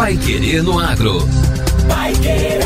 Pai Querer no Agro. Pai Querer.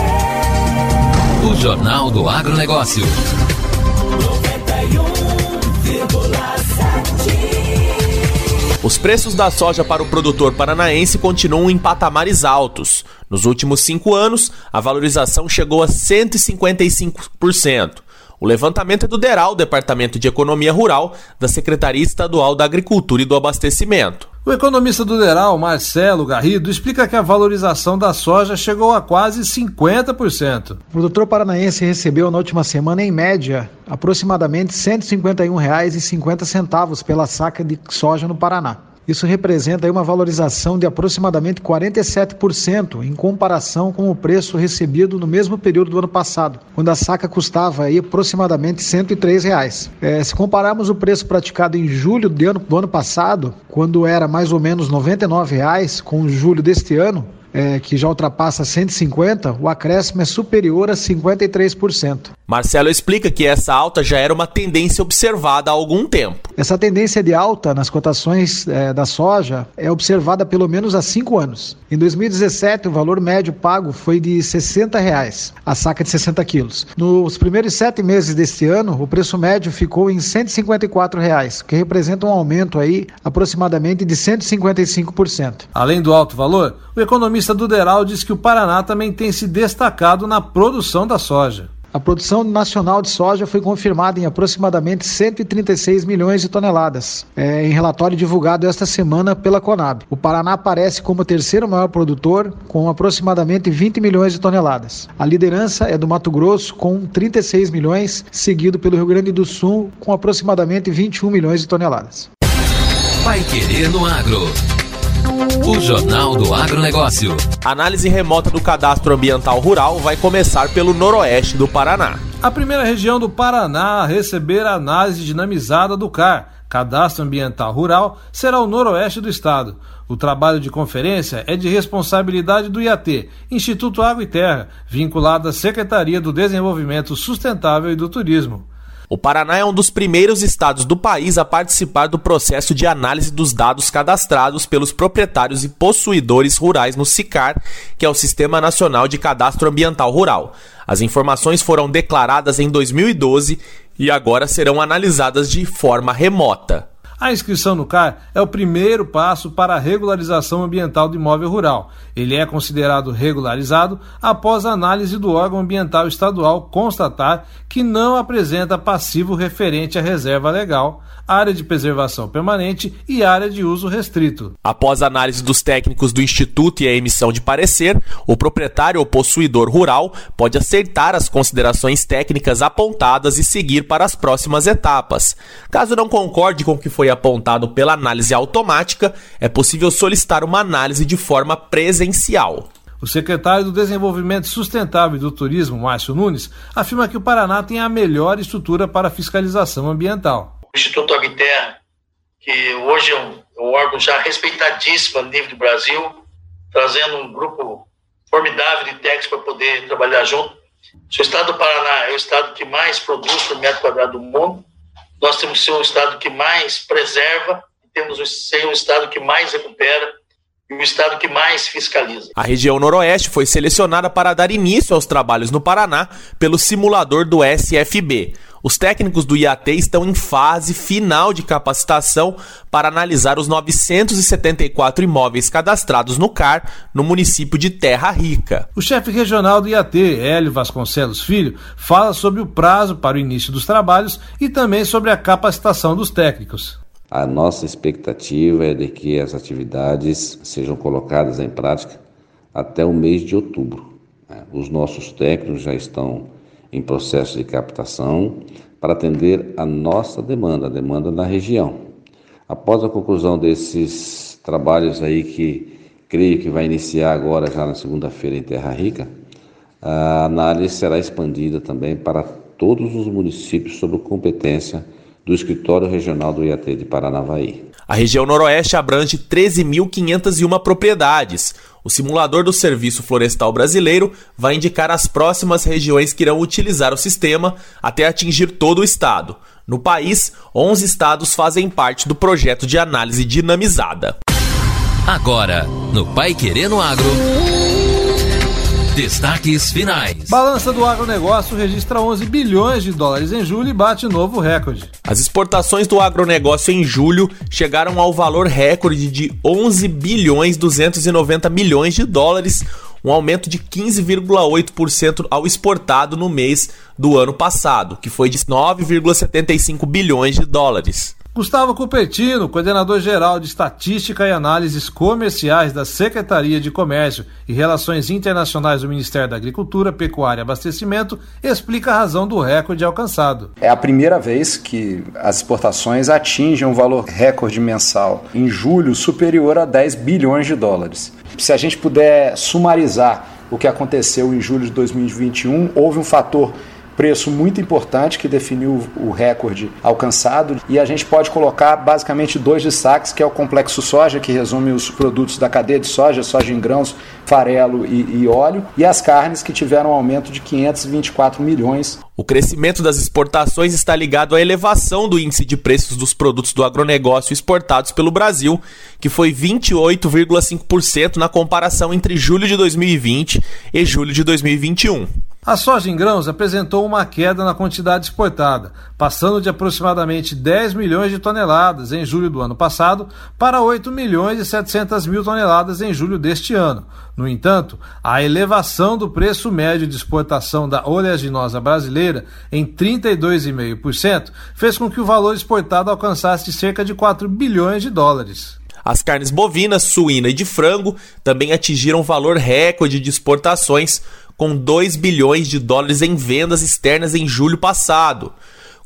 O Jornal do Agronegócio. 91,7. Os preços da soja para o produtor paranaense continuam em patamares altos. Nos últimos cinco anos, a valorização chegou a 155%. O levantamento é do DERAL, Departamento de Economia Rural, da Secretaria Estadual da Agricultura e do Abastecimento. O economista do Deral, Marcelo Garrido, explica que a valorização da soja chegou a quase 50%. O produtor paranaense recebeu na última semana, em média, aproximadamente R$ 151,50 pela saca de soja no Paraná. Isso representa uma valorização de aproximadamente 47% em comparação com o preço recebido no mesmo período do ano passado, quando a saca custava aí aproximadamente 103 reais. É, se compararmos o preço praticado em julho do ano, do ano passado, quando era mais ou menos 99 reais, com julho deste ano, é, que já ultrapassa 150, o acréscimo é superior a 53%. Marcelo explica que essa alta já era uma tendência observada há algum tempo. Essa tendência de alta nas cotações é, da soja é observada pelo menos há cinco anos. Em 2017, o valor médio pago foi de 60 reais, a saca de 60 quilos. Nos primeiros sete meses deste ano, o preço médio ficou em 154 reais, que representa um aumento aí aproximadamente de 155%. Além do alto valor, o economista do Deral diz que o Paraná também tem se destacado na produção da soja. A produção nacional de soja foi confirmada em aproximadamente 136 milhões de toneladas, é, em relatório divulgado esta semana pela Conab. O Paraná aparece como o terceiro maior produtor, com aproximadamente 20 milhões de toneladas. A liderança é do Mato Grosso, com 36 milhões, seguido pelo Rio Grande do Sul, com aproximadamente 21 milhões de toneladas. Pai Querer no Agro. O Jornal do Agronegócio. A análise remota do cadastro ambiental rural vai começar pelo noroeste do Paraná. A primeira região do Paraná a receber a análise dinamizada do CAR, Cadastro Ambiental Rural, será o noroeste do estado. O trabalho de conferência é de responsabilidade do IAT, Instituto Água e Terra, vinculado à Secretaria do Desenvolvimento Sustentável e do Turismo. O Paraná é um dos primeiros estados do país a participar do processo de análise dos dados cadastrados pelos proprietários e possuidores rurais no SICAR, que é o Sistema Nacional de Cadastro Ambiental Rural. As informações foram declaradas em 2012 e agora serão analisadas de forma remota. A inscrição no CAR é o primeiro passo para a regularização ambiental do imóvel rural. Ele é considerado regularizado após a análise do órgão ambiental estadual constatar que não apresenta passivo referente à reserva legal, área de preservação permanente e área de uso restrito. Após a análise dos técnicos do Instituto e a emissão de parecer, o proprietário ou possuidor rural pode aceitar as considerações técnicas apontadas e seguir para as próximas etapas. Caso não concorde com o que foi apontado pela análise automática, é possível solicitar uma análise de forma presencial. O secretário do Desenvolvimento Sustentável e do Turismo, Márcio Nunes, afirma que o Paraná tem a melhor estrutura para fiscalização ambiental. O Instituto Agterra, que hoje é um, um órgão já respeitadíssimo a nível do Brasil, trazendo um grupo formidável de técnicos para poder trabalhar junto. O estado do Paraná é o estado que mais produz por metro quadrado do mundo, nós temos que ser o estado que mais preserva, temos que ser o estado que mais recupera e o estado que mais fiscaliza. A região noroeste foi selecionada para dar início aos trabalhos no Paraná pelo simulador do SFB. Os técnicos do IAT estão em fase final de capacitação para analisar os 974 imóveis cadastrados no CAR, no município de Terra Rica. O chefe regional do IAT, Hélio Vasconcelos Filho, fala sobre o prazo para o início dos trabalhos e também sobre a capacitação dos técnicos. A nossa expectativa é de que as atividades sejam colocadas em prática até o mês de outubro. Os nossos técnicos já estão em processo de captação para atender a nossa demanda, a demanda da região. Após a conclusão desses trabalhos aí que creio que vai iniciar agora já na segunda-feira em Terra Rica, a análise será expandida também para todos os municípios sob competência do Escritório Regional do IAT de Paranavaí. A região noroeste abrange 13.501 propriedades. O simulador do Serviço Florestal Brasileiro vai indicar as próximas regiões que irão utilizar o sistema até atingir todo o estado. No país, 11 estados fazem parte do projeto de análise dinamizada. Agora, no Pai Querendo Agro. Destaques finais. Balança do agronegócio registra 11 bilhões de dólares em julho e bate novo recorde. As exportações do agronegócio em julho chegaram ao valor recorde de 11 bilhões 290 milhões de dólares, um aumento de 15,8% ao exportado no mês do ano passado, que foi de 9,75 bilhões de dólares. Gustavo Cupertino, coordenador-geral de Estatística e Análises Comerciais da Secretaria de Comércio e Relações Internacionais do Ministério da Agricultura, Pecuária e Abastecimento, explica a razão do recorde alcançado. É a primeira vez que as exportações atingem um valor recorde mensal em julho superior a 10 bilhões de dólares. Se a gente puder sumarizar o que aconteceu em julho de 2021, houve um fator preço muito importante que definiu o recorde alcançado e a gente pode colocar basicamente dois destaques, que é o complexo soja, que resume os produtos da cadeia de soja, soja em grãos, farelo e, e óleo, e as carnes que tiveram um aumento de 524 milhões. O crescimento das exportações está ligado à elevação do índice de preços dos produtos do agronegócio exportados pelo Brasil, que foi 28,5% na comparação entre julho de 2020 e julho de 2021. A soja em grãos apresentou uma queda na quantidade exportada, passando de aproximadamente 10 milhões de toneladas em julho do ano passado para 8 milhões e 700 mil toneladas em julho deste ano. No entanto, a elevação do preço médio de exportação da oleaginosa brasileira em 32,5% fez com que o valor exportado alcançasse cerca de 4 bilhões de dólares. As carnes bovina, suína e de frango também atingiram valor recorde de exportações, com 2 bilhões de dólares em vendas externas em julho passado.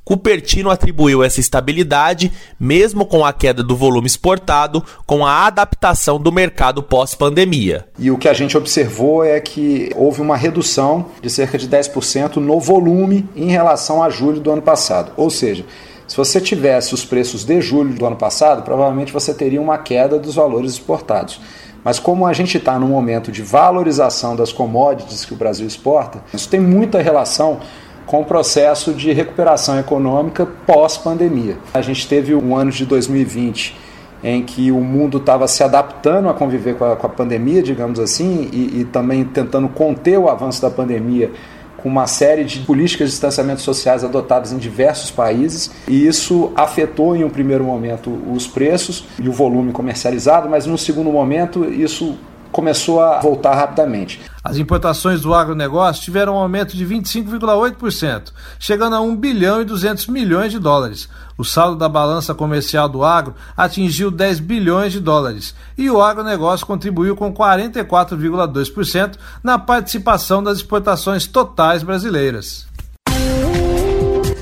Cupertino atribuiu essa estabilidade, mesmo com a queda do volume exportado, com a adaptação do mercado pós-pandemia. E o que a gente observou é que houve uma redução de cerca de 10% no volume em relação a julho do ano passado. Ou seja, se você tivesse os preços de julho do ano passado, provavelmente você teria uma queda dos valores exportados. Mas como a gente está num momento de valorização das commodities que o Brasil exporta, isso tem muita relação com o processo de recuperação econômica pós-pandemia. A gente teve um ano de 2020 em que o mundo estava se adaptando a conviver com a, com a pandemia, digamos assim, e, e também tentando conter o avanço da pandemia com uma série de políticas de distanciamento sociais adotadas em diversos países, e isso afetou em um primeiro momento os preços e o volume comercializado, mas no segundo momento isso começou a voltar rapidamente. As importações do agronegócio tiveram um aumento de 25,8%, chegando a 1 bilhão e 200 milhões de dólares. O saldo da balança comercial do agro atingiu 10 bilhões de dólares e o agronegócio contribuiu com 44,2% na participação das exportações totais brasileiras.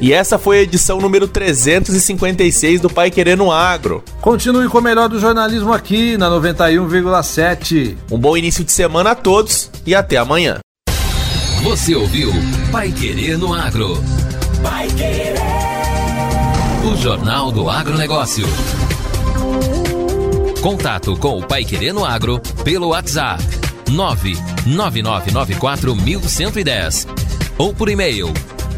E essa foi a edição número 356 do Pai Querendo Agro. Continue com o melhor do jornalismo aqui na 91,7. Um bom início de semana a todos e até amanhã. Você ouviu Pai Querendo Agro. Pai Querer. O Jornal do Agronegócio. Contato com o Pai Querendo Agro pelo WhatsApp 999941110 ou por e-mail